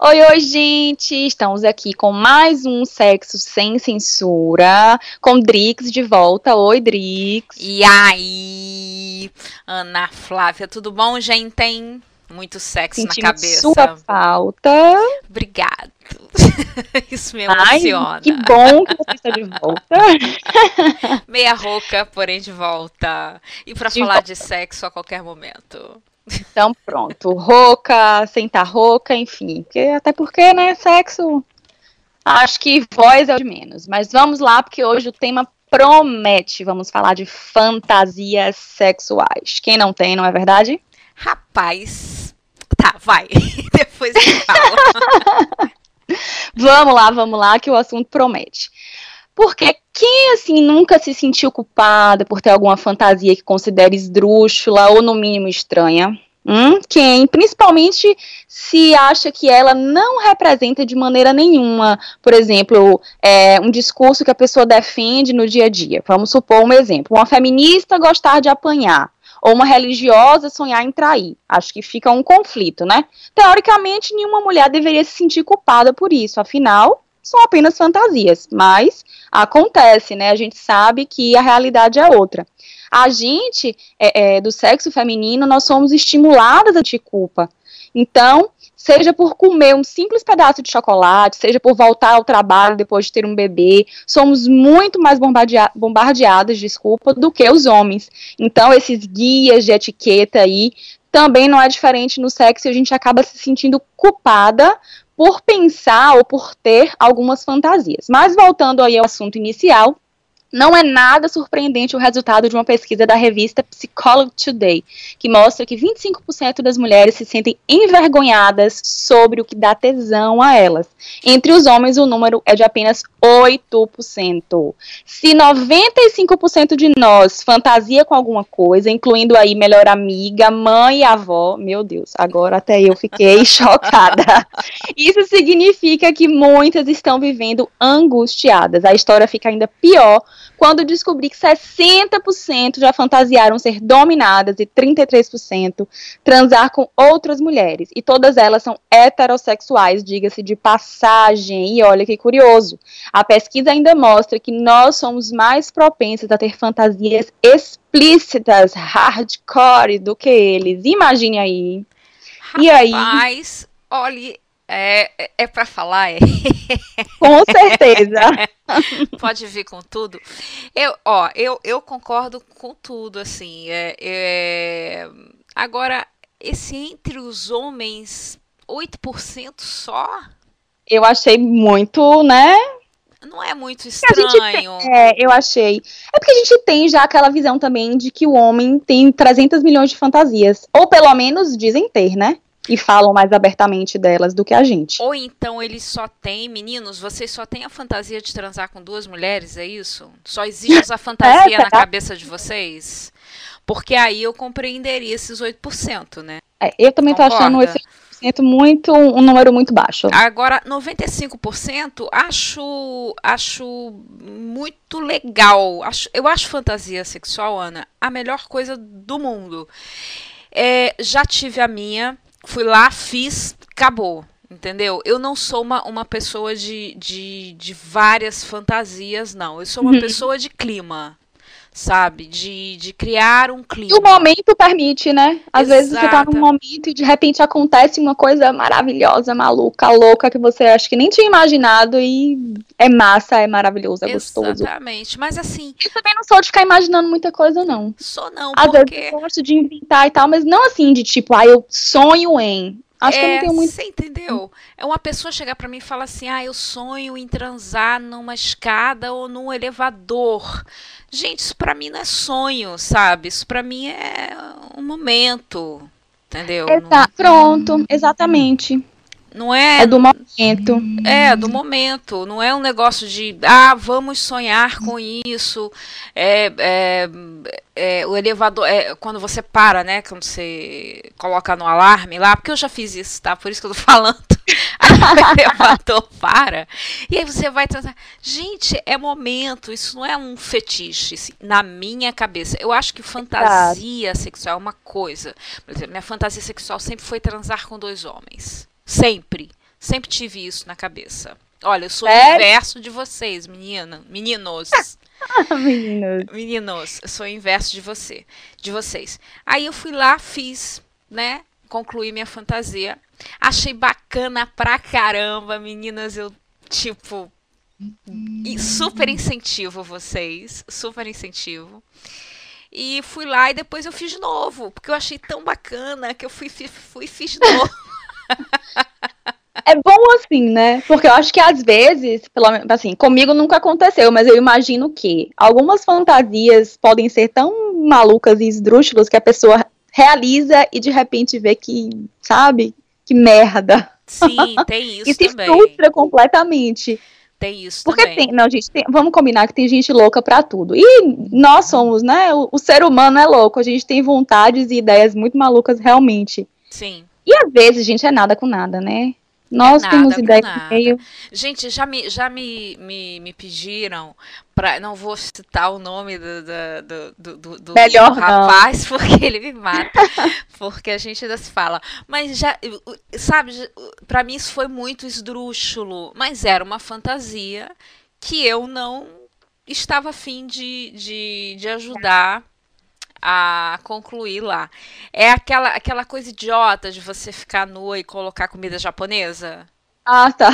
Oi, oi, gente! Estamos aqui com mais um Sexo Sem Censura, com Drix de volta. Oi, Drix. E aí, Ana Flávia, tudo bom, gente? Muito sexo Sentimos na cabeça. sua falta. Obrigado. Isso me Ai, emociona. que bom que você está de volta. Meia rouca, porém de volta. E pra De falar volta. de sexo a qualquer momento. Então, pronto. Rouca, sentar rouca, enfim. Porque, até porque, né, sexo. Acho que voz é o de menos. Mas vamos lá, porque hoje o tema promete. Vamos falar de fantasias sexuais. Quem não tem, não é verdade? Rapaz. Tá, vai. Depois eu falo. Vamos lá, vamos lá, que o assunto promete. Porque quem, assim, nunca se sentiu culpada por ter alguma fantasia que considere esdrúxula ou, no mínimo, estranha? Hum? Quem, principalmente, se acha que ela não representa de maneira nenhuma, por exemplo, é, um discurso que a pessoa defende no dia a dia. Vamos supor um exemplo: uma feminista gostar de apanhar, ou uma religiosa sonhar em trair. Acho que fica um conflito, né? Teoricamente, nenhuma mulher deveria se sentir culpada por isso, afinal, são apenas fantasias, mas acontece, né? A gente sabe que a realidade é outra. A gente, é, é, do sexo feminino, nós somos estimuladas a te culpa. Então, seja por comer um simples pedaço de chocolate, seja por voltar ao trabalho depois de ter um bebê, somos muito mais bombardea bombardeadas, desculpa, do que os homens. Então, esses guias de etiqueta aí também não é diferente no sexo e a gente acaba se sentindo culpada por pensar ou por ter algumas fantasias. Mas voltando aí ao assunto inicial, não é nada surpreendente o resultado de uma pesquisa da revista Psychology Today, que mostra que 25% das mulheres se sentem envergonhadas sobre o que dá tesão a elas. Entre os homens, o número é de apenas 8%. Se 95% de nós fantasia com alguma coisa, incluindo aí melhor amiga, mãe e avó, meu Deus, agora até eu fiquei chocada. Isso significa que muitas estão vivendo angustiadas. A história fica ainda pior quando descobri que 60% já fantasiaram ser dominadas e 33% transar com outras mulheres. E todas elas são heterossexuais, diga-se de passagem. E olha que curioso. A pesquisa ainda mostra que nós somos mais propensas a ter fantasias explícitas, hardcore, do que eles. Imagine aí. E aí? Rapaz, olhe, é, é, é pra falar, é. Com certeza. Pode vir com tudo. Eu, ó, eu, eu concordo com tudo, assim. É, é... Agora, esse entre os homens, 8% só? Eu achei muito, né? Não é muito estranho. tem- é, eu achei. É porque a gente tem já aquela visão também de que o homem tem 300 milhões de fantasias. Ou pelo menos dizem ter, né? E falam mais abertamente delas do que a gente. Ou então eles só têm, meninos, vocês só têm a fantasia de transar com duas mulheres, é isso? Só existe essa fantasia É, na cabeça de vocês? Porque aí eu compreenderia esses 8%, né? É, eu também tô achando Concorda? esse 8% muito, um número muito baixo. Agora, 95% acho, acho muito legal. Acho, eu acho fantasia sexual, Ana, a melhor coisa do mundo. É, já tive a minha, fui lá, fiz, acabou. Entendeu? Eu não sou uma, uma pessoa de, de, de várias fantasias, não. Eu sou uma Uhum. pessoa de clima, sabe? De, de criar um E clima. o momento permite, né? Às vezes você tá Exato. num momento e de repente acontece uma coisa maravilhosa, maluca, louca, que você acha que nem tinha imaginado e é massa, é maravilhoso, é gostoso. Exatamente. Mas assim, Eu também não sou de ficar imaginando muita coisa, não. sou não, Às porque. vezes eu gosto de inventar e tal, mas não assim de tipo, ah, eu sonho em. Acho que eu não tenho muito. Você entendeu? É uma pessoa chegar pra mim e falar assim: ah, eu sonho em transar numa escada ou num elevador. Gente, isso pra mim não é sonho, sabe? Isso pra mim é um momento. Entendeu? Exa pronto, exatamente. Não é, É do momento. é do momento, não é um negócio de ah, vamos sonhar com isso. É, é, é, o elevador, é, quando você para, né? Quando você coloca no alarme lá, porque eu já fiz isso, tá? Por isso que eu tô falando. O elevador para. E aí você vai tratar. Gente, é momento, isso não é um fetiche, assim, na minha cabeça. Eu acho que fantasia sexual é uma coisa. Por exemplo, minha fantasia sexual sempre foi transar com dois homens. Sempre. Sempre tive isso na cabeça. Olha, eu sou o inverso de vocês, menina, meninos. Meninos. Meninos, eu sou o inverso de você, de vocês. Aí eu fui lá, fiz, né? Concluí minha fantasia. Achei bacana pra caramba, meninas. Eu, tipo, super incentivo vocês. Super incentivo. E fui lá e depois eu fiz de novo, porque eu achei tão bacana que eu fui, fui, fui fiz de novo. É bom assim, né? Porque eu acho que às vezes, pelo menos, assim, comigo nunca aconteceu, mas eu imagino que algumas fantasias podem ser tão malucas e esdrúxulas que a pessoa realiza e de repente vê que, sabe? Que merda. Sim, tem isso e se também. frustra completamente. Tem isso Porque também. tem, não, gente, tem, vamos combinar que tem gente louca para tudo. E nós somos, né? O, o, ser humano é louco, a gente tem vontades e ideias muito malucas realmente. Sim. E às vezes, gente, é nada com nada, né? Nós nada temos nada. meio. Gente, já me, já me, me, me pediram para não vou citar o nome do, do, do, do, do Melhor não. rapaz, porque ele me mata. porque a gente ainda se fala. Mas já, sabe, para mim isso foi muito esdrúxulo. Mas era uma fantasia que eu não estava afim de, de, de ajudar a concluir lá. É aquela, aquela coisa idiota de você ficar nua e colocar comida japonesa? Ah, tá.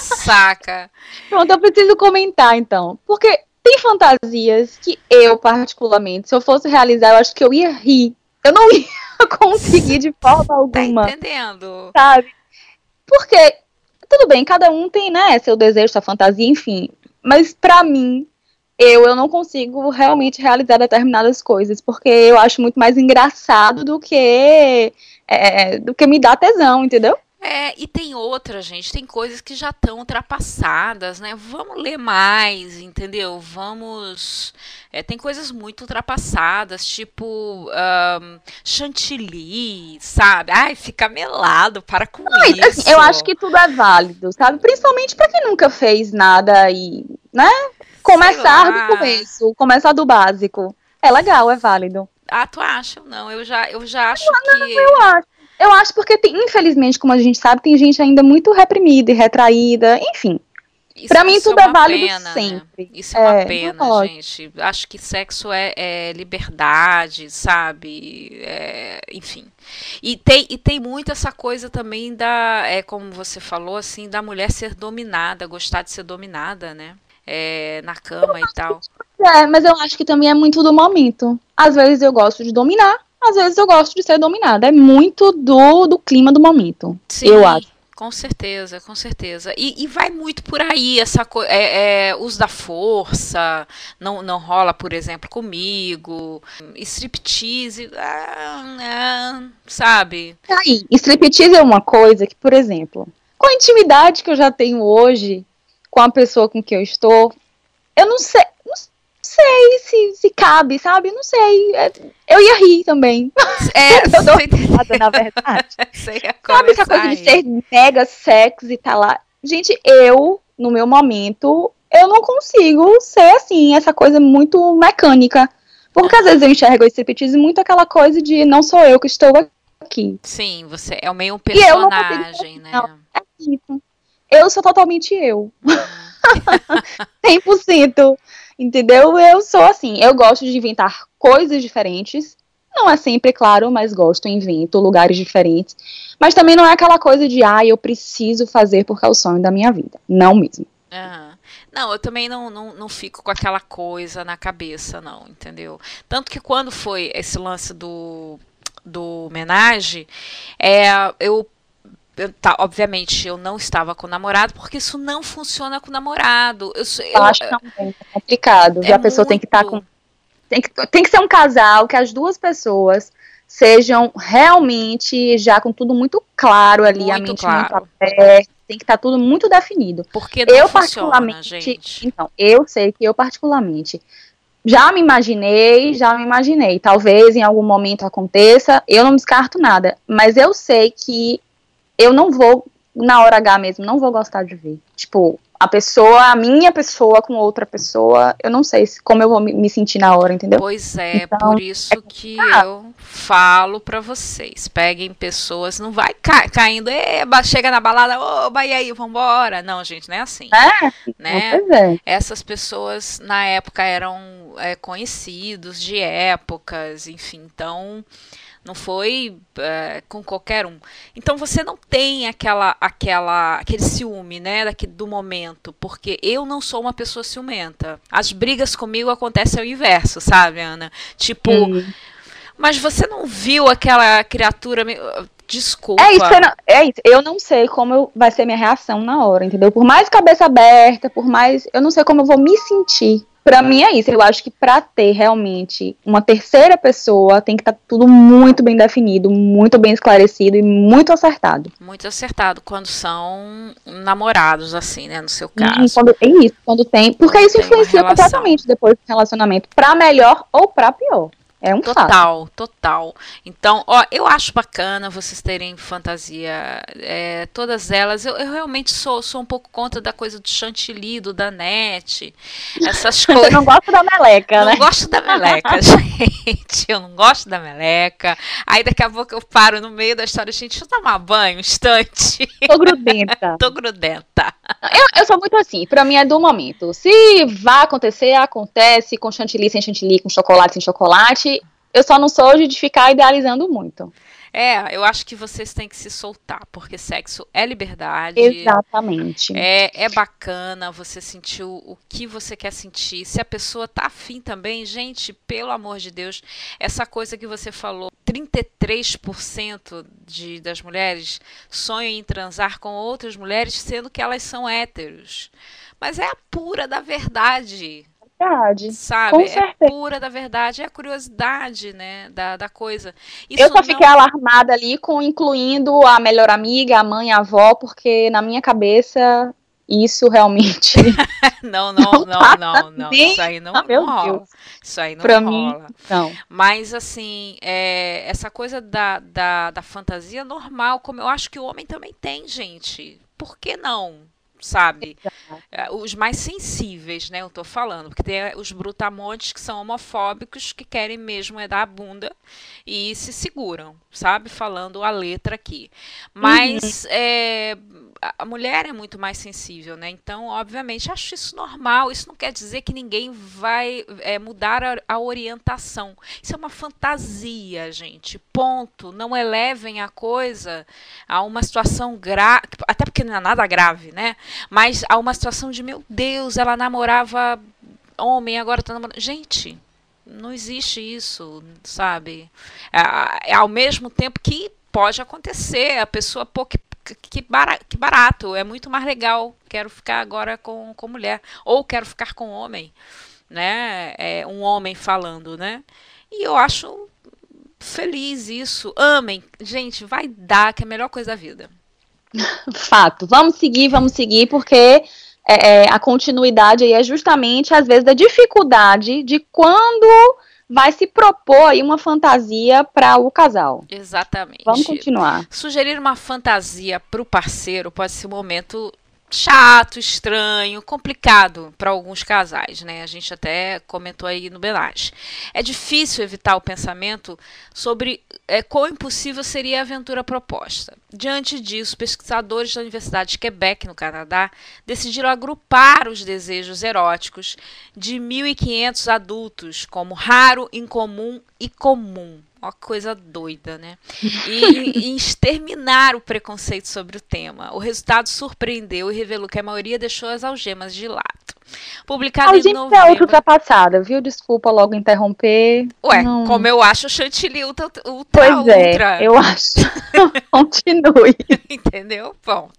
Saca. Pronto, eu preciso comentar então. Porque tem fantasias que eu, particularmente, se eu fosse realizar, eu acho que eu ia rir. Eu não ia conseguir de forma alguma. Tá entendendo? Sabe? Porque, tudo bem, cada um tem, né, seu desejo, sua fantasia, enfim. Mas pra mim, eu, eu não consigo realmente realizar determinadas coisas, porque eu acho muito mais engraçado do que é, do que me dá tesão, entendeu? É, e tem outra, gente, tem coisas que já estão ultrapassadas, né? Vamos ler mais, entendeu? Vamos. É, tem coisas muito ultrapassadas, tipo um, chantilly, sabe? Ai, fica melado, para com Não, isso. Assim, eu acho que tudo é válido, sabe? Principalmente para quem nunca fez nada e, né? Começar do começo, começar do básico. É legal, é válido. Ah, tu acha? Não, eu já, eu já acho não, que. Não, eu acho. Eu acho porque, tem, infelizmente, como a gente sabe, tem gente ainda muito reprimida e retraída, enfim. Isso, pra mim, isso tudo é, é, uma válido pena, sempre. Né? Isso é uma É, pena, não pode. gente. Acho que sexo é, é liberdade, sabe? É, enfim. E tem, e tem muito essa coisa também da, é, como você falou, assim, da mulher ser dominada, gostar de ser dominada, né? É, na cama e tal. É, mas eu acho que também é muito do momento. Às vezes eu gosto de dominar, às vezes eu gosto de ser dominada. É muito do, do clima do momento. Sim, eu acho. Com certeza, com certeza. E, e vai muito por aí essa coisa. É, é, uso da força, não, não rola, por exemplo, comigo. Striptease, ah, ah, sabe? Aí, striptease é uma coisa que, por exemplo, com a intimidade que eu já tenho hoje com a pessoa com quem eu estou, eu não sei, não sei se, se cabe, sabe? Não sei. É, eu ia rir também. É, eu dou risada, na verdade. Sabe essa coisa de ser mega sexy e tá lá? Gente, eu, no meu momento, eu não consigo ser assim, essa coisa muito mecânica. Porque às vezes eu enxergo esse striptease muito aquela coisa de não sou eu que estou aqui. Sim, você é meio um E eu não consigo personagem, né? não. É isso. Eu sou totalmente eu. Hum. 100%. Entendeu? Eu sou assim. Eu gosto de inventar coisas diferentes. Não é sempre, claro, mas gosto, invento lugares diferentes. Mas também não é aquela coisa de, ah, eu preciso fazer porque é o sonho da minha vida. Não mesmo. Aham. Não, eu também não, não, não fico com aquela coisa na cabeça, não, entendeu? Tanto que quando foi esse lance do, do homenagem, é, eu, eu tá, obviamente eu não estava com o namorado, porque isso não funciona com o namorado. Eu, Eu, acho também é complicado. é a pessoa tem que estar muito- com. Tem que, tem que ser um casal que as duas pessoas sejam realmente já com tudo muito claro ali, a Muito mente claro. muito aberta, tem que estar tudo muito definido. Porque não eu funciona, particularmente, gente. então, eu sei que eu particularmente já me imaginei, já me imaginei. Talvez em algum momento aconteça, eu não descarto nada, mas eu sei que eu não vou na hora H mesmo, não vou gostar de ver. Tipo, a pessoa, a minha pessoa com outra pessoa, eu não sei como eu vou me sentir na hora, entendeu? Pois é, então, por isso é que eu falo para vocês, peguem pessoas, não vai ca caindo, eba, chega na balada, oba, e aí, vambora. Não, gente, não é assim. É, né? É. Essas pessoas, na época, eram é, conhecidos de épocas, enfim, então não foi é, com qualquer um. Então você não tem aquela, aquela, aquele ciúme, né, daqui, do momento, porque eu não sou uma pessoa ciumenta. As brigas comigo acontecem ao inverso, sabe, Ana? Tipo, hum. mas você não viu aquela criatura Desculpa. É isso, não, é isso. Eu não sei como eu, vai ser minha reação na hora, entendeu? Por mais cabeça aberta, por mais. Eu não sei como eu vou me sentir para mim é isso. Eu acho que para ter realmente uma terceira pessoa tem que estar tá tudo muito bem definido, muito bem esclarecido e muito acertado. Muito acertado quando são namorados, assim, né? No seu caso. quando, é isso, quando tem. Porque quando isso influencia completamente depois do relacionamento, para melhor ou para pior. É um total, fato. total. Então, ó, eu acho bacana vocês terem fantasia, é, todas elas. Eu, eu, realmente sou, sou um pouco contra da coisa do chantilly, do danete, essas coisas. Eu não gosto da meleca, não né? Não gosto da meleca, gente. Eu não gosto da meleca. Aí daqui a pouco eu paro no meio da história, gente, deixa eu tomar banho um instante. Tô grudenta. Tô grudenta. Eu, eu sou muito assim, pra mim é do momento. Se vai acontecer, acontece com chantilly, sem chantilly, com chocolate, sem chocolate eu só não sou de ficar idealizando muito. É, eu acho que vocês têm que se soltar, porque sexo é liberdade. Exatamente. É, é bacana você sentir o, o que você quer sentir. Se a pessoa tá afim também, gente, pelo amor de Deus, essa coisa que você falou, 33% de, das mulheres sonham em transar com outras mulheres, sendo que elas são héteros. Mas é a pura da verdade verdade. Sabe? Com é certeza. pura da verdade, é a curiosidade, né, da, da coisa. Isso eu só não... fiquei alarmada ali com incluindo a melhor amiga, a mãe, a avó, porque na minha cabeça isso realmente. não, não, não, não, não, não. Isso aí não, ah, não rola. Deus. Isso aí não pra rola. Mim, não. Mas, assim, é, essa coisa da, da, da fantasia normal, como eu acho que o homem também tem, gente. Por que não? Sabe? É, os mais sensíveis, né? Eu tô falando, porque tem os brutamontes que são homofóbicos, que querem mesmo é dar a bunda e se seguram, sabe? Falando a letra aqui. Mas uhum. é, a mulher é muito mais sensível, né? Então, obviamente, acho isso normal. Isso não quer dizer que ninguém vai é, mudar a, a, orientação. Isso é uma fantasia, gente. Ponto. Não elevem a coisa a uma situação grave, até porque não é nada grave, né? Mas a uma situação de meu Deus, ela namorava homem, agora tá namorando. Gente, não existe isso, sabe? É, é, ao mesmo tempo que pode acontecer, a pessoa, pô, que que, barato, é muito mais legal. Quero ficar agora com, com mulher. Ou quero ficar com homem. Né? É, um homem falando, né? E eu acho feliz isso. Amem. Gente, vai dar, que é a melhor coisa da vida. Fato. Vamos seguir, vamos seguir, porque é, é, a continuidade aí é justamente, às vezes, da dificuldade de quando vai se propor aí uma fantasia para o casal. Exatamente. Vamos continuar. Sugerir uma fantasia para o parceiro pode ser um momento chato, estranho, complicado para alguns casais, né? A gente até comentou aí no Belage. É difícil evitar o pensamento sobre é, quão impossível seria a aventura proposta. Diante disso, pesquisadores da Universidade de Quebec, no Canadá, decidiram agrupar os desejos eróticos de 1.500 adultos como raro, incomum e comum. Uma coisa doida, né? E, e, exterminar o preconceito sobre o tema. O resultado surpreendeu e revelou que a maioria deixou as algemas de lado. Publicado em novembro. é outra ultrapassada, viu? Desculpa logo interromper. Ué, não... como eu acho o chantilly ultra, ultra Pois é, ultra. eu acho. Continue. Entendeu? Ponto.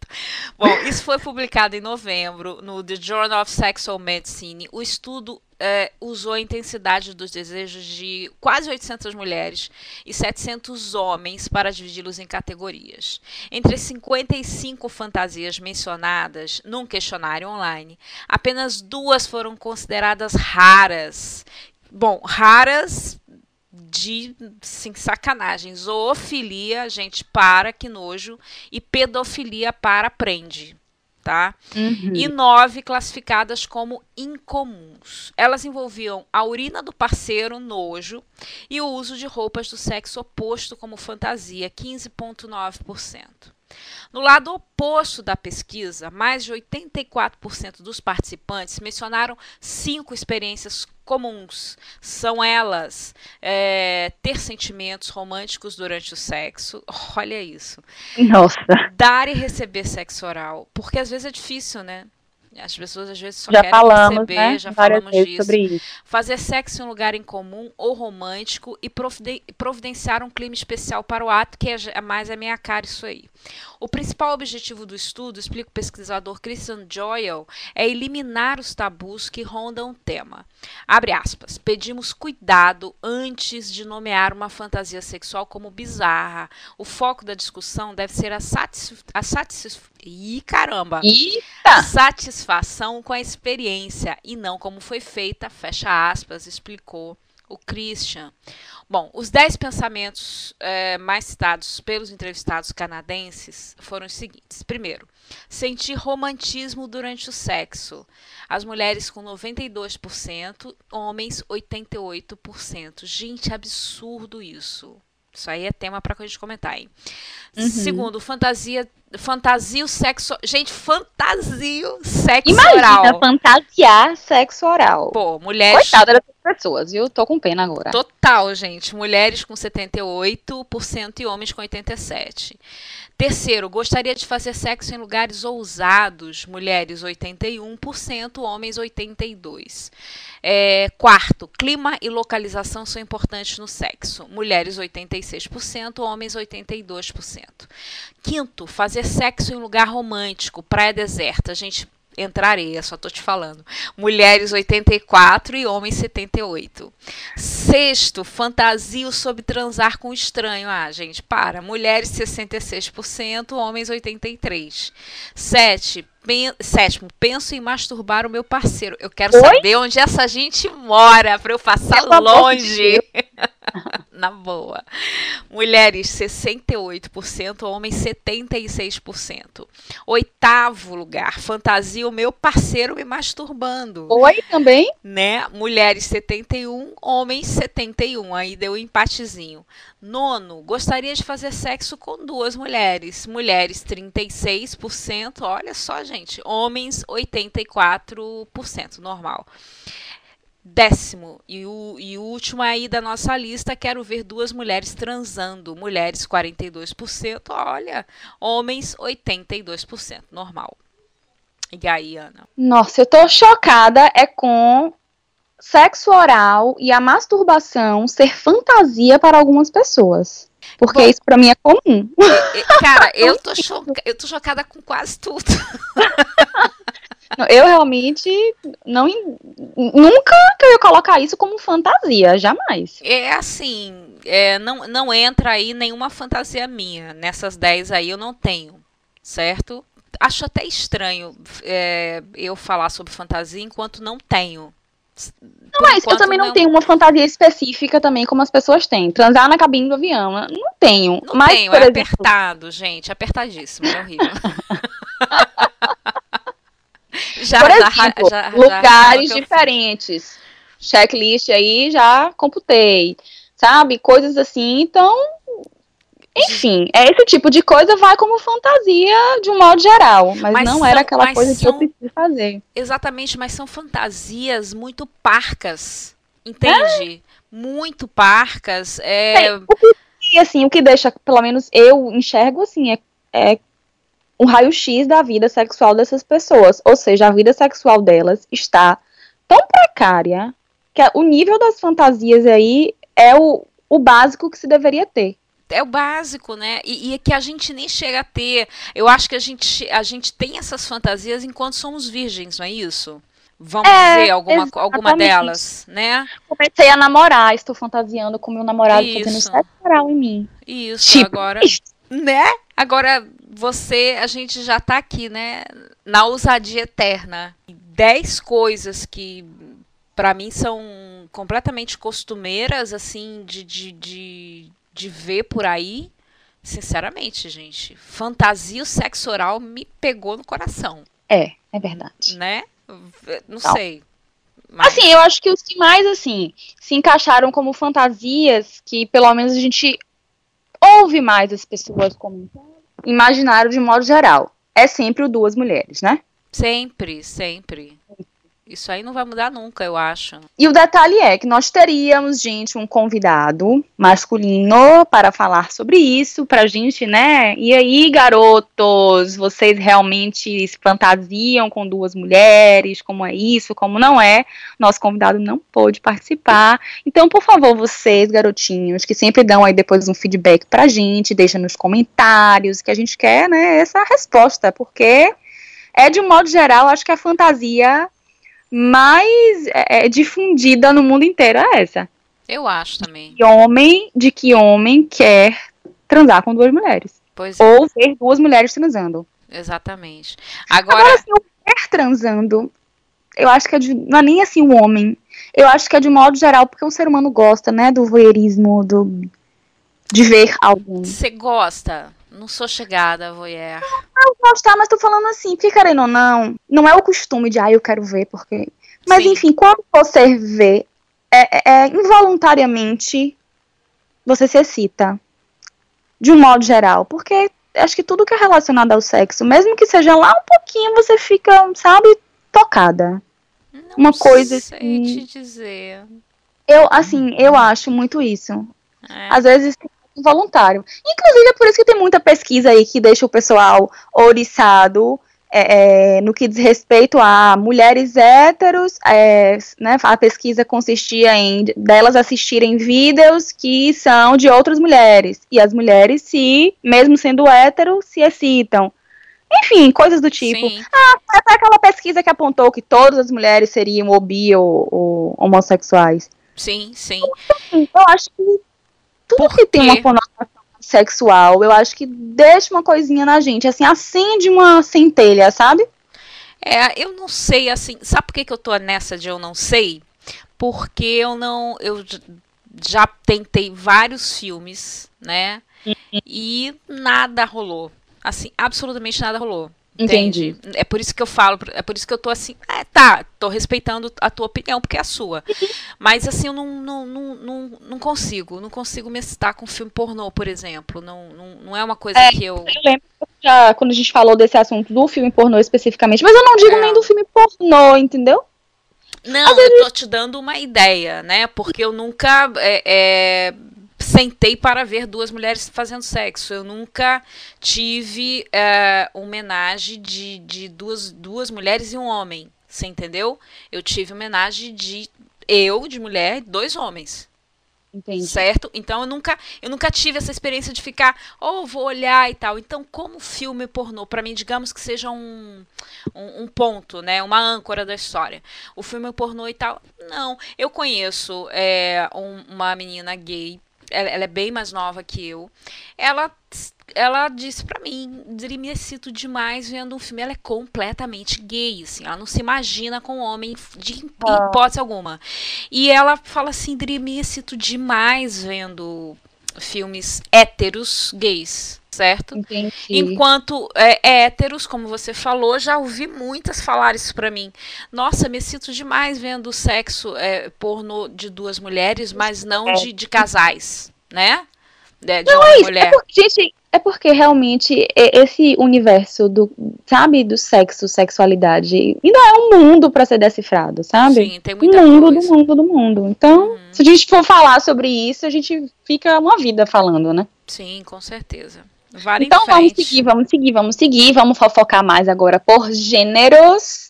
Bom, isso foi publicado em novembro no The Journal of Sexual Medicine. O estudo é, usou a intensidade dos desejos de quase 800 mulheres e 700 homens para dividi-los em categorias. Entre as 55 fantasias mencionadas num questionário online, apenas duas foram consideradas raras. Bom, raras de sim, sacanagem. Zoofilia, gente, para, que nojo. E pedofilia para, prende. Tá? Uhum. E nove classificadas como incomuns. Elas envolviam a urina do parceiro, nojo, e o uso de roupas do sexo oposto como fantasia, 15,9%. No lado oposto da pesquisa, mais de 84% dos participantes mencionaram cinco experiências comuns. São elas é, ter sentimentos românticos durante o sexo. Olha isso. Nossa. Dar e receber sexo oral. Porque às vezes é difícil, né? As pessoas às vezes só já querem falamos, receber, né? já Várias falamos disso. sobre isso. Fazer sexo em um lugar em comum ou romântico e providen- providenciar um clima especial para o ato, que é é mais a minha cara isso aí. O principal objetivo do estudo, explica o pesquisador Christian Joyle, é eliminar os tabus que rondam o tema. Abre aspas. Pedimos cuidado antes de nomear uma fantasia sexual como bizarra. O foco da discussão deve ser a satisf... A satisf... Ih, caramba! Eita! satisfação com a experiência e não como foi feita, fecha aspas, explicou o Christian. Bom, os 10 pensamentos eh, mais citados pelos entrevistados canadenses foram os seguintes. Primeiro, sentir romantismo durante o sexo. As mulheres com 92%, homens 88%. Gente, absurdo isso. Isso aí é tema para a gente comentar, hein? Uhum. Segundo, fantasia, fantasio sexo, gente, fantasio sexo Imagina oral. fantasiar sexo oral. Pô, mulheres Coitada dessas pessoas, viu? Tô com pena agora. Total, gente. Mulheres com 78% e homens com 87%. Terceiro, gostaria de fazer sexo em lugares ousados. Mulheres 81%, homens 82%. É, quarto, clima e localização são importantes no sexo. Mulheres 86%, homens 82%. Quinto, fazer sexo em lugar romântico, praia deserta. Gente, entra areia, só tô te falando. Mulheres 84 e homens 78. Sexto, fantasio sobre transar com estranho. Ah, gente, para. Mulheres 66%, homens 83. Sete, pen- sétimo, penso em masturbar o meu parceiro. Eu quero Oi? saber onde essa gente mora para eu passar longe. Na boa. Mulheres 68%, homens 76%. Oitavo lugar, fantasia o meu parceiro me masturbando, Oi também? né? Mulheres 71, homens 71, aí deu um empatezinho. Nono, gostaria de fazer sexo com duas mulheres. Mulheres 36%, olha só, gente. Homens 84%, normal. Décimo e o, e o último aí da nossa lista, quero ver duas mulheres transando. Mulheres 42%, olha. Homens 82%, normal. E aí, Ana? Nossa, eu tô chocada é com sexo oral e a masturbação ser fantasia para algumas pessoas. Porque Bom. isso pra mim é comum. Cara, eu tô, choca... eu tô chocada com quase tudo. Eu realmente não nunca que eu ia colocar isso como fantasia, jamais. É assim, é, não, não entra aí nenhuma fantasia minha. Nessas 10 aí eu não tenho, certo? Acho até estranho é, eu falar sobre fantasia enquanto não tenho. Não, mas eu também não tenho uma fantasia específica também como as pessoas têm. Transar na cabine do avião, não tenho. Não mas, tenho, é exemplo, apertado, gente, apertadíssimo, é horrível. já, por exemplo, já- já- lugares diferentes. Checklist aí já computei. Sabe? Coisas assim. Então, enfim, é esse tipo de coisa vai como fantasia de um modo geral. Mas, Mas não são- era aquela coisa que são- eu preciso fazer. Exatamente, mas são fantasias muito parcas, entende? Muito parcas. É, Bem, que, e, assim, o que deixa, pelo menos eu enxergo assim, é, é um raio-x da vida sexual dessas pessoas. Ou seja, a vida sexual delas está tão precária que o nível das fantasias aí é o, o básico que se deveria ter. É o básico, né? E, e é que a gente nem chega a ter. Eu acho que a gente, a gente tem essas fantasias enquanto somos virgens, não é isso? Vamos É, dizer alguma, alguma delas, né? Comecei a namorar, estou fantasiando com meu namorado fazendo Isso. sexo oral em mim. Isso, Tipo agora. Né? Agora, você, a gente já tá aqui, né? Na ousadia eterna. Dez coisas que, pra mim, são completamente costumeiras, assim, de, de, de, de ver por aí. Sinceramente, gente, fantasia o sexo oral me pegou no coração. É, é verdade. Né? Não, Não. sei. Mas... Assim, eu acho que os que mais, assim, se encaixaram como fantasias, que pelo menos a gente ouve mais as pessoas comentando, imaginaram de modo geral. É sempre o duas mulheres, né? Sempre, sempre. Isso aí não vai mudar nunca, eu acho. E o detalhe é que nós teríamos, gente, um convidado masculino para falar sobre isso pra gente, né? E aí, garotos, vocês realmente se fantasiam com duas mulheres? Como é isso? Como não é? Nosso convidado não pôde participar. Então, por favor, vocês, garotinhos, que sempre dão aí depois um feedback pra gente, deixa nos comentários, que a gente quer, né, essa resposta, porque é de um modo geral, acho que a fantasia mais é, é, difundida no mundo inteiro é essa. Eu acho também. De homem, de que homem quer transar com duas mulheres. Pois é. Ou ver duas mulheres transando. Exatamente. Agora, Agora assim, o mulher transando, eu acho que é de, não é nem assim o homem. Eu acho que é de modo geral, porque o ser humano gosta, né, do voyeurismo, do de ver alguém. Você gosta? Não sou chegada, voyeur. Eu gostar, mas tô falando assim, fica querendo ou não, não é o costume de, ah, eu quero ver, porque... Mas Sim. enfim, quando você vê, é, é, é, involuntariamente, você se excita. De um modo geral, porque acho que tudo que é relacionado ao sexo, mesmo que seja lá um pouquinho, você fica, sabe, tocada. Não Uma coisa sei assim. te dizer. Eu, assim, eu acho muito isso. É. Às vezes voluntário. Inclusive, é por isso que tem muita pesquisa aí que deixa o pessoal oriçado é, é, no que diz respeito a mulheres héteros, é, né, a pesquisa consistia em delas assistirem vídeos que são de outras mulheres, e as mulheres se, mesmo sendo hétero, se excitam. Enfim, coisas do tipo. Sim. Ah, até aquela pesquisa que apontou que todas as mulheres seriam ou bi ou, ou homossexuais. Sim, sim. Eu acho que tudo que tem uma conotação sexual, eu acho que deixa uma coisinha na gente, assim, acende uma centelha, sabe? É, eu não sei, assim, sabe por que, que eu tô nessa de eu não sei? Porque eu não, eu já tentei vários filmes, né? Uhum. E nada rolou. Assim, absolutamente nada rolou. Entendi. Entende? É por isso que eu falo, é por isso que eu tô assim, é, tá, tô respeitando a tua opinião, porque é a sua. Mas assim, eu não, não, não, não, não consigo, não consigo me excitar com filme pornô, por exemplo. Não, não, não é uma coisa é, que eu. Eu lembro já, quando a gente falou desse assunto do filme pornô especificamente, mas eu não digo é. nem do filme pornô, entendeu? Não, eu tô te dando uma ideia, né? Porque eu nunca é, é, sentei para ver duas mulheres fazendo sexo. Eu nunca tive uh, homenagem de, de duas, duas mulheres e um homem. Você entendeu? Eu tive homenagem de eu, de mulher, e dois homens. Entendi. Certo? Então eu nunca, eu nunca tive essa experiência de ficar, oh, vou olhar e tal. Então, como filme pornô, para mim, digamos que seja um, um, um, ponto, né? Uma âncora da história. O filme pornô e tal. Não. Eu conheço é, um, uma menina gay ela, ela, é bem mais nova que eu. Ela, ela disse para mim, me excito demais vendo um filme. Ela é completamente gay, assim. Ela não se imagina com homem de ah. hipótese alguma. E ela fala assim, me excito demais vendo filmes héteros gays certo? Entendi. Enquanto é, héteros, como você falou, já ouvi muitas falar isso para mim. Nossa, me sinto demais vendo sexo é, porno de duas mulheres, mas não de, de casais, né? De, de não, uma é mulher. É porque, gente, é porque realmente esse universo do, sabe, do sexo, sexualidade, ainda é um mundo para ser decifrado, sabe? Sim, tem muita um mundo coisa. do mundo do mundo. Então, uhum. se a gente for falar sobre isso, a gente fica uma vida falando, né? Sim, com certeza. Vara então vamos seguir, vamos seguir, vamos seguir. Vamos focar mais agora por gêneros.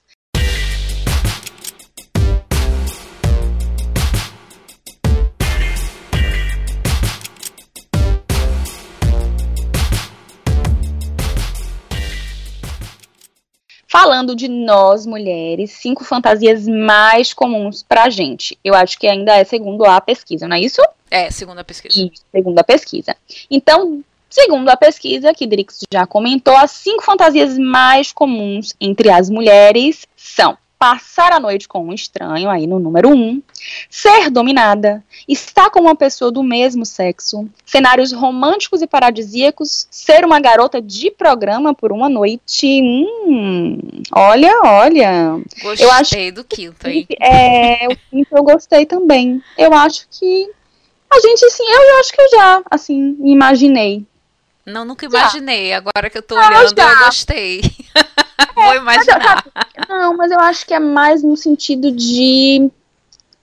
Falando de nós mulheres, cinco fantasias mais comuns pra gente. Eu acho que ainda é segundo a pesquisa, não é isso? É, segundo a pesquisa. Isso, segundo a pesquisa. Então, Segundo a pesquisa, que Drix já comentou, as cinco fantasias mais comuns entre as mulheres são passar a noite com um estranho, aí no número um, ser dominada, estar com uma pessoa do mesmo sexo, cenários românticos e paradisíacos, ser uma garota de programa por uma noite. Hum, olha, olha. Gostei eu acho do quinto, hein? É, o quinto eu gostei também. Eu acho que a gente, assim, eu acho que eu já, assim, imaginei. Não, nunca imaginei. Já. Agora que eu tô olhando, eu gostei. Vou imaginar. Mas eu, não, mas eu acho que é mais no sentido de.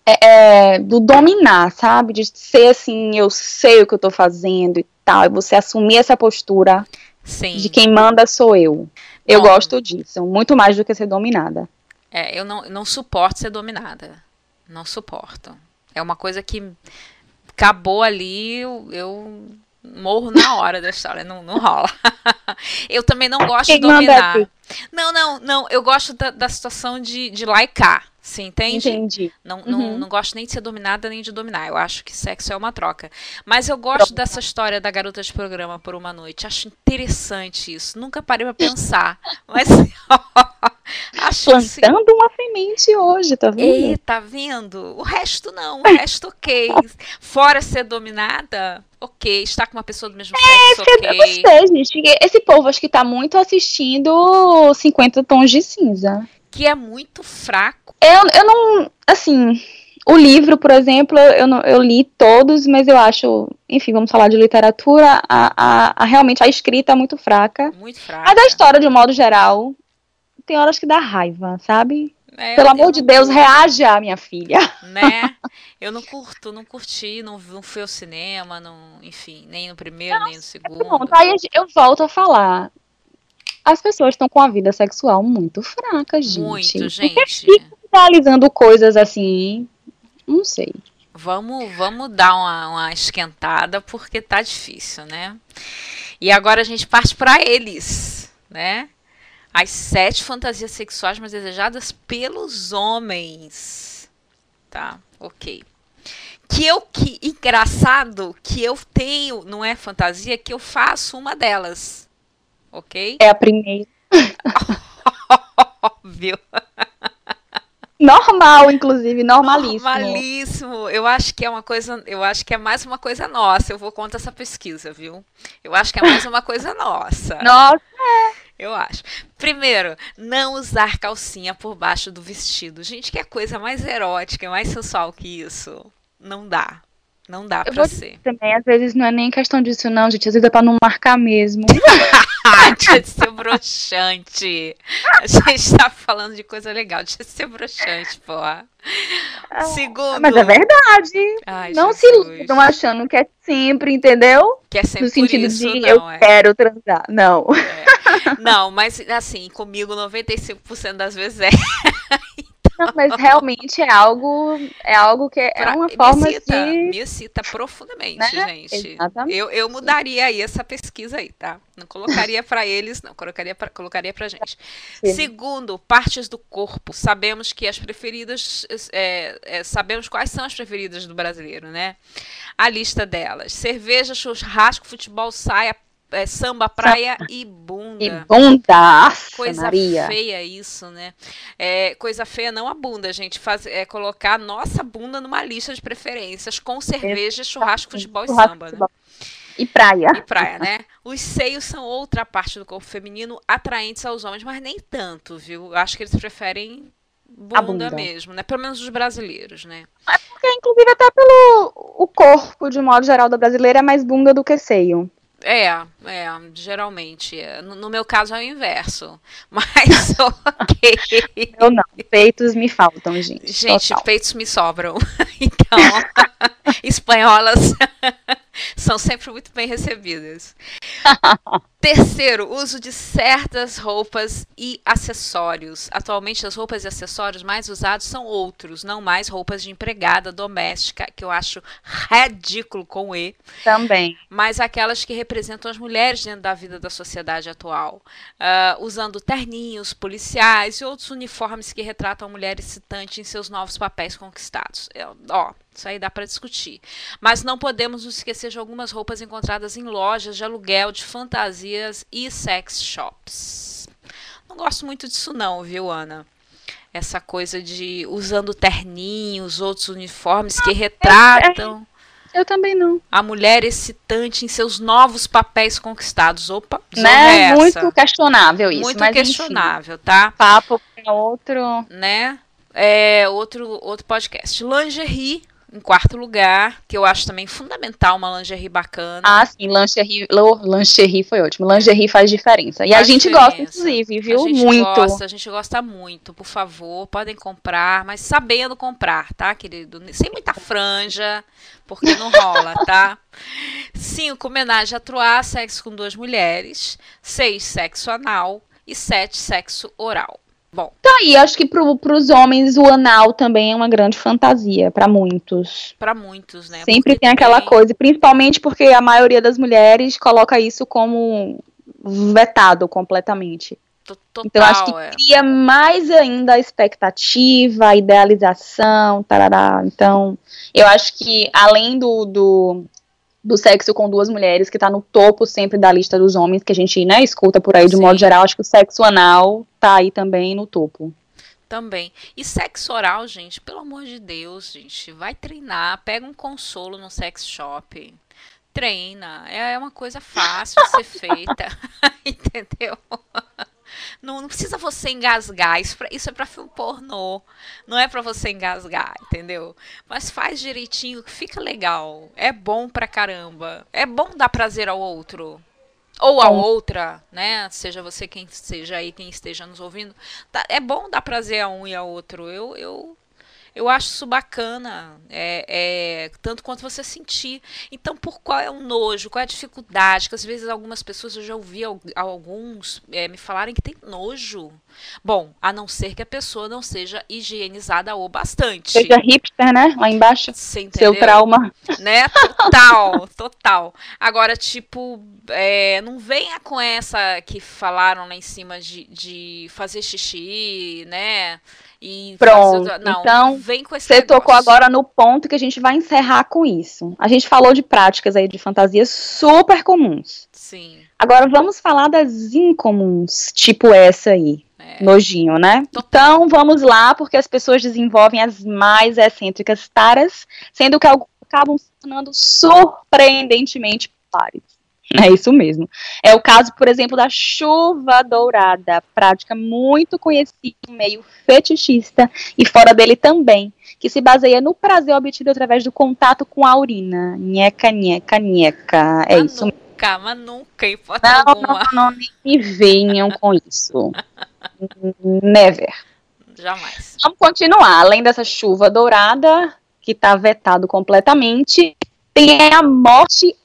É, é, do dominar, sabe? De ser assim, eu sei o que eu tô fazendo e tal. E você assumir essa postura Sim. de quem manda sou eu. Eu gosto disso, muito mais do que ser dominada. É, eu não, não suporto ser dominada. Não suporto. É uma coisa que acabou ali, eu, eu morro na hora da história, não, não rola. eu também não gosto Quem de dominar. Não, não, não, eu gosto da, da situação de, de laicar. Sim, entende? Entendi. Não, uhum. não, não gosto nem de ser dominada nem de dominar. Eu acho que sexo é uma troca. Mas eu gosto dessa história da garota de programa por uma noite. Acho interessante isso. Nunca parei pra pensar. Mas assim Plantando assim... uma semente hoje, tá vendo? E, tá vendo? O resto não. O resto ok. Fora ser dominada, ok. Estar com uma pessoa do mesmo é, sexo, ok. Eu gostei, gente. Esse povo acho que tá muito assistindo 50 tons de cinza. Que é muito fraco eu, eu não. Assim, o livro, por exemplo, eu, não, eu li todos, mas eu acho, enfim, vamos falar de literatura, a, a, a realmente a escrita é muito fraca. Muito fraca. A da história, de um modo geral, tem horas que dá raiva, sabe? É, Pelo amor de Deus, curto. reaja, minha filha. Né? Eu não curto, não curti, não, não fui ao cinema, não, enfim, nem no primeiro, não, nem no segundo. Pronto, aí eu volto a falar as pessoas estão com a vida sexual muito fraca, gente. Muito, gente. Realizando coisas assim, não sei. Vamos, vamos dar uma, uma esquentada porque tá difícil, né? E agora a gente parte para eles, né? As sete fantasias sexuais mais desejadas pelos homens. Tá, ok. Que eu, que engraçado, que eu tenho, não é fantasia, que eu faço uma delas. Ok? É a primeira. Óbvio. Normal, inclusive, normalíssimo. Normalíssimo. Eu acho que é uma coisa, eu acho que é mais uma coisa nossa. Eu vou contar essa pesquisa, viu? Eu acho que é mais uma coisa nossa. Nossa. Eu acho. Primeiro, não usar calcinha por baixo do vestido. Gente, que é coisa mais erótica, mais sensual que isso. Não dá. Não dá eu pra ser. Também, às vezes, não é nem questão disso, não, gente. Às vezes é pra não marcar mesmo. Deixa de ser broxante. A gente tá falando de coisa legal. Deixa de ser broxante, porra. Ah, Segundo. Mas é verdade. Ai, não Jesus. se estão achando que é sempre, entendeu? Que é sempre No sentido isso, de não, eu é. quero transar. Não. É. Não, mas assim, comigo 95% das vezes é. Não, mas realmente é algo, é algo que é uma forma me cita, de... Me cita profundamente, né? gente. Exatamente. Eu, eu mudaria aí essa pesquisa aí, tá? Não colocaria para eles, não, colocaria pra, colocaria pra gente. Sim. Segundo, partes do corpo. Sabemos que as preferidas, é, é, sabemos quais são as preferidas do brasileiro, né? A lista delas. Cerveja, churrasco, futebol, saia, é, samba, praia e bunda. E bunda, Coisa Maria. feia isso, né? É, coisa feia não a bunda, gente. Faz, é colocar a nossa bunda numa lista de preferências com cerveja, churrasco, futebol e samba, né? E praia. E praia, né? Os seios são outra parte do corpo feminino atraentes aos homens, mas nem tanto, viu? Acho que eles preferem bunda, bunda, mesmo, né? Pelo menos os brasileiros, né? É porque, inclusive, até pelo o corpo, de modo geral, da brasileira é mais bunda do que seio. É, é, geralmente. No, no, meu caso é o inverso. Mas ok. Eu não, peitos me faltam, gente. Gente, Total. peitos me sobram. Então, espanholas são sempre muito bem recebidas. Terceiro, uso de certas roupas e acessórios. Atualmente, as roupas e acessórios mais usados são outros, não mais roupas de empregada doméstica, que eu acho ridículo com E. Também. Mas aquelas que representam as mulheres dentro da vida da sociedade atual. Uh, usando terninhos, policiais e outros uniformes que retratam a mulher excitante em seus novos papéis conquistados. Eu, ó, isso aí dá para discutir. Mas não podemos nos esquecer de algumas roupas encontradas em lojas de aluguel de e sex shops. Não gosto muito disso não, viu, Ana? essa coisa de usando terninhos, outros uniformes que retratam. Eu também não. A mulher excitante em seus novos papéis conquistados. Opa, né? Muito questionável isso. Muito questionável, enfim, tá? Papo para outro. Né? É, outro, outro podcast. Lingerie em quarto lugar, que eu acho também fundamental uma lingerie bacana. Ah, sim, lingerie, lingerie foi ótimo. Lingerie faz diferença. E faz a gente diferença. gosta, inclusive, viu? A gente muito. Gosta, a gente gosta muito, por favor, podem comprar, mas sabendo comprar, tá, querido? Sem muita franja, porque não rola, tá? Cinco, homenagem a Troar, sexo com duas mulheres. Seis, sexo anal. E sete, sexo oral. Bom. Tá aí, acho que pro, pros homens o anal também é uma grande fantasia, para muitos. Para muitos, né? Sempre porque tem aquela tem... coisa, principalmente porque a maioria das mulheres coloca isso como vetado completamente. Total, então acho que é. cria mais ainda a expectativa, a idealização, tarará. Então, eu acho que além do, do do sexo com duas mulheres, que tá no topo sempre da lista dos homens, que a gente, né, escuta por aí de Sim. modo geral, acho que o sexo anal tá aí também no topo. Também. E sexo oral, gente, pelo amor de Deus, gente, vai treinar, pega um consolo no sex shop. Treina, é uma coisa fácil de ser feita, entendeu? Não, não precisa você engasgar. Isso, pra, isso é pra filme pornô. Não é pra você engasgar, entendeu? Mas faz direitinho, que fica legal. É bom pra caramba. É bom dar prazer ao outro. Ou a outra, né? Seja você quem seja aí, quem esteja nos ouvindo. Tá, é bom dar prazer a um e a outro. Eu, eu eu acho isso bacana, é, é, tanto quanto você sentir. Então, por qual é o nojo, qual é a dificuldade? Que às vezes algumas pessoas, eu já ouvi alguns é, me falarem que tem nojo. Bom, a não ser que a pessoa não seja higienizada o bastante. Seja hipster, né? Lá embaixo. Seu trauma. Né? Total, total. Agora, tipo, é, não venha com essa que falaram lá em cima de, de fazer xixi, né? E Pronto. Não, então, vem com esse você tocou agora no ponto que a gente vai encerrar com isso. A gente falou de práticas aí de fantasias super comuns. Sim. Agora vamos falar das incomuns, tipo essa aí. É. Nojinho, né? Então vamos lá, porque as pessoas desenvolvem as mais excêntricas taras, sendo que alguns acabam se tornando surpreendentemente populares. É isso mesmo. É o caso, por exemplo, da chuva dourada, prática muito conhecida meio fetichista e fora dele também, que se baseia no prazer obtido através do contato com a urina. Nheca, nheca, nheca. É mas isso. Nunca, mas nunca, em não, alguma. Não, não, nem me venham com isso. Never. Jamais. Vamos continuar. Além dessa chuva dourada, que está vetado completamente, tem a morte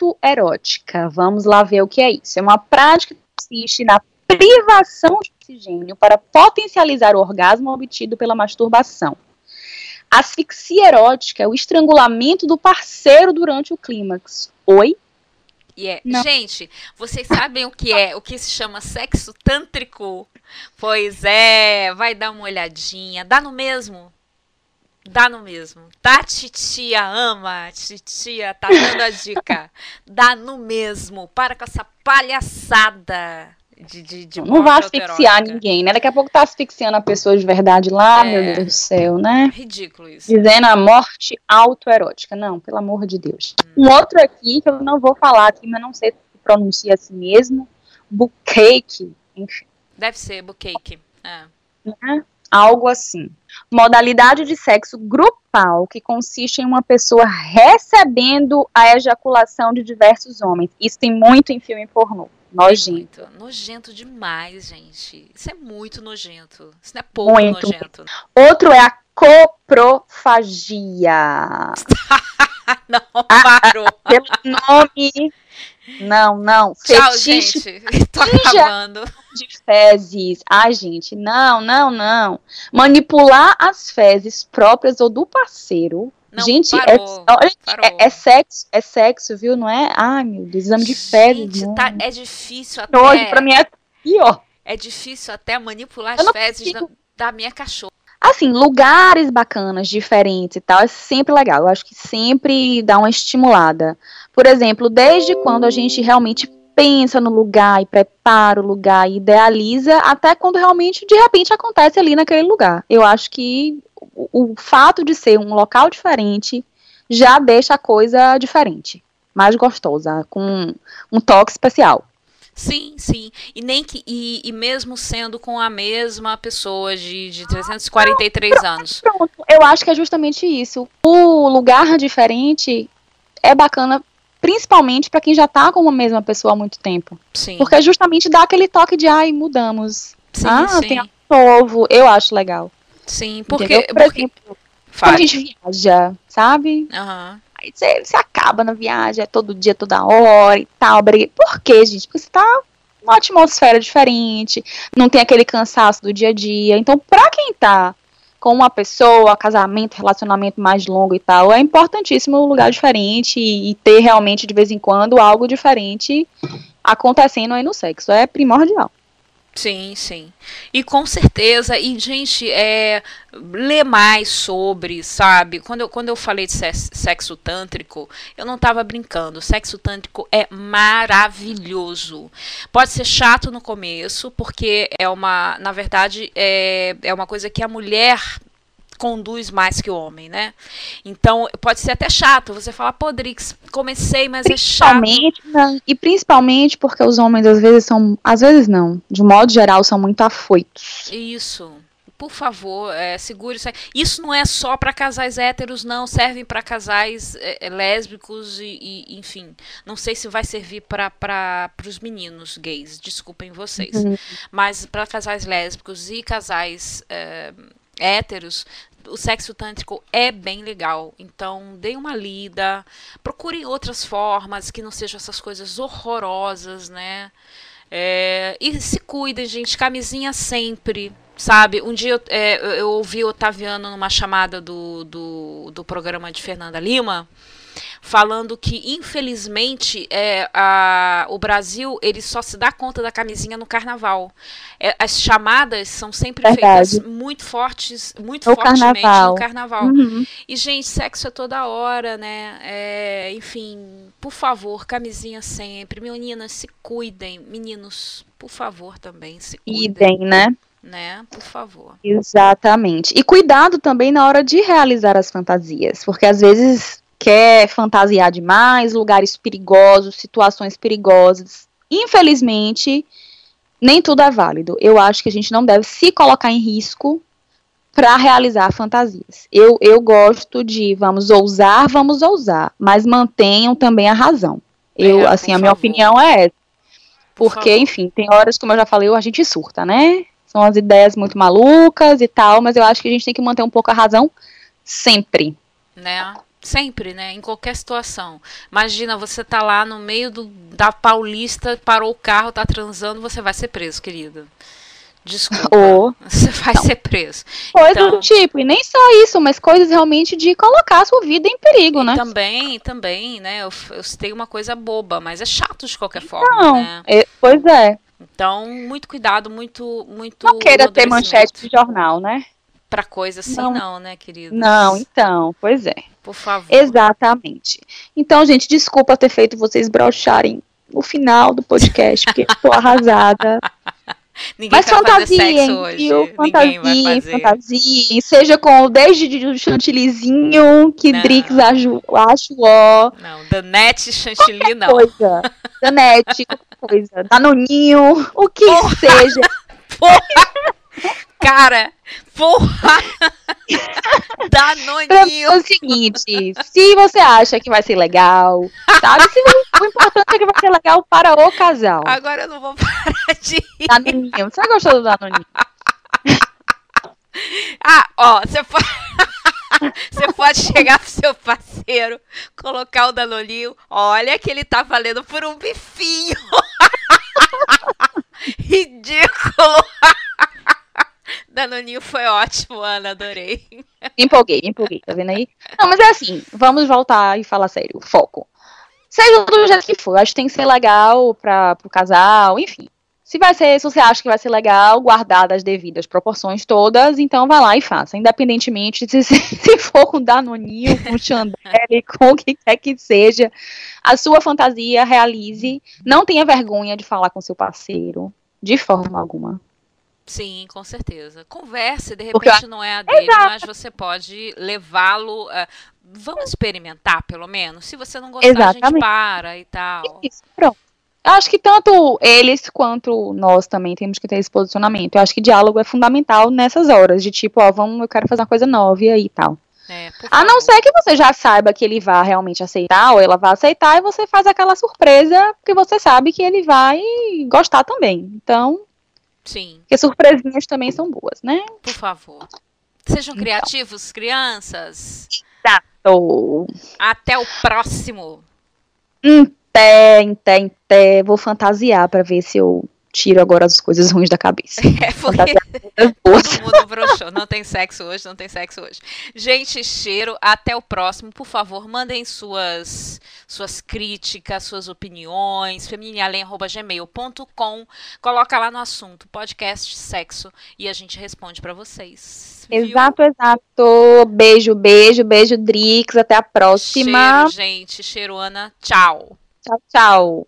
autoerótica. Vamos lá ver o que é isso. É uma prática que consiste na privação de oxigênio para potencializar o orgasmo obtido pela masturbação. Asfixia erótica é o estrangulamento do parceiro durante o clímax. Oi? Yeah. Gente, vocês sabem o que é, o que se chama sexo tântrico? Pois é, vai dar uma olhadinha. Dá no mesmo? Dá no mesmo. Tá, titia ama, titia tá dando a dica. Dá no mesmo. Para com essa palhaçada. De, de, de não vai asfixiar ninguém, né? Daqui a pouco tá asfixiando a pessoa de verdade lá, é, meu Deus do céu, né? Ridículo isso. Dizendo a morte autoerótica. Não, pelo amor de Deus. Hum. Um outro aqui, que eu não vou falar aqui, mas não sei se pronuncia assim mesmo. Bucake, enfim. Deve ser bucake. É. Né? Algo assim. Modalidade de sexo grupal, que consiste em uma pessoa recebendo a ejaculação de diversos homens. Isso tem muito em filme pornô. Nojento. Muito. Nojento demais, gente. Isso é muito nojento. Isso não é pouco muito. nojento. Outro é a coprofagia. não, parou. Ah, pelo nome não, não. Tchau, Fetiche gente. Tô acabando. De fezes. Ai, gente, não, não, não. Manipular as fezes próprias ou do parceiro. Não, gente, é parou, é, é, é, sexo, é sexo, viu? Não é? Ai, meu Deus, exame de fezes. Gente, tá, é difícil até. Hoje, pra mim é pior. É difícil até manipular as fezes da, da minha cachorra. Assim, lugares bacanas, diferentes e tal, é sempre legal. Eu acho que sempre dá uma estimulada. Por exemplo, desde quando a gente realmente pensa no lugar e prepara o lugar e idealiza até quando realmente de repente acontece ali naquele lugar. Eu acho que o, o fato de ser um local diferente já deixa a coisa diferente, mais gostosa, com um toque especial. Sim, sim. E nem que e, e, mesmo sendo com a mesma pessoa de, de 343 pronto, anos. Pronto, eu acho que é justamente isso. O lugar diferente é bacana principalmente para quem já tá com a mesma pessoa há muito tempo. Sim. Porque justamente dá aquele toque de ai, mudamos. Sim, ah, sim. tem algo novo. Eu acho legal. Sim, porque, Entendeu? Por porque... exemplo, quando a gente viaja, sabe? Uhum. Aí você, acaba na viagem, é todo dia, toda hora e tal. Por quê, gente? Porque você tá numa atmosfera diferente, não tem aquele cansaço do dia a dia. Então, pra quem tá com uma pessoa, casamento, relacionamento mais longo e tal, é importantíssimo um lugar diferente e, e ter realmente de vez em quando algo diferente acontecendo aí no sexo. É primordial. Sim, sim. E com certeza, e gente, é, lê mais sobre, sabe? Quando eu, quando eu falei de sexo tântrico, eu não estava brincando. Sexo tântrico é maravilhoso. Pode ser chato no começo, porque é uma, na verdade, é, é uma coisa que a mulher conduz mais que o homem, né? Então, pode ser até chato. Você fala, pô, Drix, comecei, mas é chato. Né? E principalmente porque os homens, às vezes, são. Às vezes não. De modo geral, são muito afoitos. Isso por favor, é, segure isso. Isso não é só para casais héteros, não. Servem para casais é, é, lésbicos e, e, enfim. Não sei se vai servir para os meninos gays, desculpem vocês. Uhum. Mas para casais lésbicos e casais é, héteros, o sexo tântrico é bem legal. Então, dê uma lida, procurem outras formas que não sejam essas coisas horrorosas, né? É, e se cuidem, gente, camisinha sempre, sabe? Um dia eu, é, eu ouvi o Otaviano numa chamada do, do, do programa de Fernanda Lima, falando que infelizmente é, a, o Brasil ele só se dá conta da camisinha no carnaval. É, as chamadas são sempre Verdade. feitas muito fortes, muito no fortemente carnaval. no carnaval. Uhum. E gente, sexo é toda hora, né? É, enfim, por favor, camisinha sempre. Meninas, se cuidem. Meninos, por favor, também se cuidem. Idem, né? né? Por favor. Exatamente. E cuidado também na hora de realizar as fantasias, porque às vezes quer fantasiar demais, lugares perigosos, situações perigosas. Infelizmente, nem tudo é válido. Eu acho que a gente não deve se colocar em risco para realizar fantasias. Eu, eu gosto de vamos ousar, vamos ousar, mas mantenham também a razão. Eu, é, assim, a minha opinião é essa. Porque, enfim, tem horas, como eu já falei, a gente surta, né? São as ideias muito malucas e tal, mas eu acho que a gente tem que manter um pouco a razão sempre. Né? Sempre, né? Em qualquer situação. Imagina, você tá lá no meio do, da Paulista, parou o carro, tá transando, você vai ser preso, querido. Desculpa. Ou, você vai ser preso. Coisas então, do tipo, e nem só isso, mas coisas realmente de colocar a sua vida em perigo, né? Também, também, né? Eu, eu citei uma coisa boba, mas é chato de qualquer forma, Não, né? É, pois é. Então, muito cuidado, muito, muito. Não queira ter manchete de jornal, né? Pra coisa assim, não, não né, querido? Não, então, pois é. Por favor. Exatamente. Então, gente, desculpa ter feito vocês brocharem no final do podcast, porque estou arrasada. Ninguém Mas fantasiem, viu? Fantasiem, fantasiem. Seja com desde o chantilizinho que não. Drix acho ó. Não, Danete chantilly não. Coisa. Danete, qualquer coisa. Danoninho, o que Porra. seja. Porra. Cara, porra! Danoninho! É o seguinte, se você acha que vai ser legal, sabe? Se, o importante é que vai ser legal para o casal. Agora eu não vou parar de rir. Danoninho, você gostou do Danoninho? ah, ó, você pode... Você pode chegar pro seu parceiro, colocar o Danoninho, olha que ele tá valendo por um bifinho. Ridículo. Danoninho foi ótimo, Ana, adorei. Empolguei, empolguei, tá vendo aí? Não, mas é assim, vamos voltar e falar sério, foco. Seja do jeito que for, acho que tem que ser legal para pro casal, enfim. Se vai ser, se você acha que vai ser legal, guardar as devidas proporções todas, então vai lá e faça. Independentemente de se, se for com Danoninho, com Chandelle, com o que quer que seja, a sua fantasia realize. Não tenha vergonha de falar com seu parceiro, de forma alguma. Sim, com certeza. Converse, de repente não é a dele, Exato. mas você pode levá-lo. Uh, vamos experimentar, pelo menos. Se você não gostar, Exatamente. a gente para e tal. Isso, pronto. Eu acho que tanto eles quanto nós também temos que ter esse posicionamento. Eu acho que diálogo é fundamental nessas horas, de tipo, ó, vamos, eu quero fazer uma coisa nova e aí tal. É, a não ser que você já saiba que ele vai realmente aceitar, ou ela vai aceitar, e você faz aquela surpresa, porque você sabe que ele vai gostar também. Então. Sim. Porque surpresinhas também são boas, né? Por favor. Sejam então. criativos, crianças. Exato. Até o próximo. Hum té, em té, em té. Vou fantasiar para ver se eu tiro agora as coisas ruins da cabeça. É porque todo mundo broxou. Não tem sexo hoje, não tem sexo hoje. Gente, cheiro. Até o próximo. Por favor, mandem suas suas críticas, suas opiniões. feminialém.gmail.com Coloca lá no assunto podcast sexo e a gente responde para vocês. Viu? Exato, exato. Beijo, beijo, beijo, Drix. Até a próxima. Cheiro, gente. Cheiro, Ana. Tchau. Tchau, tchau.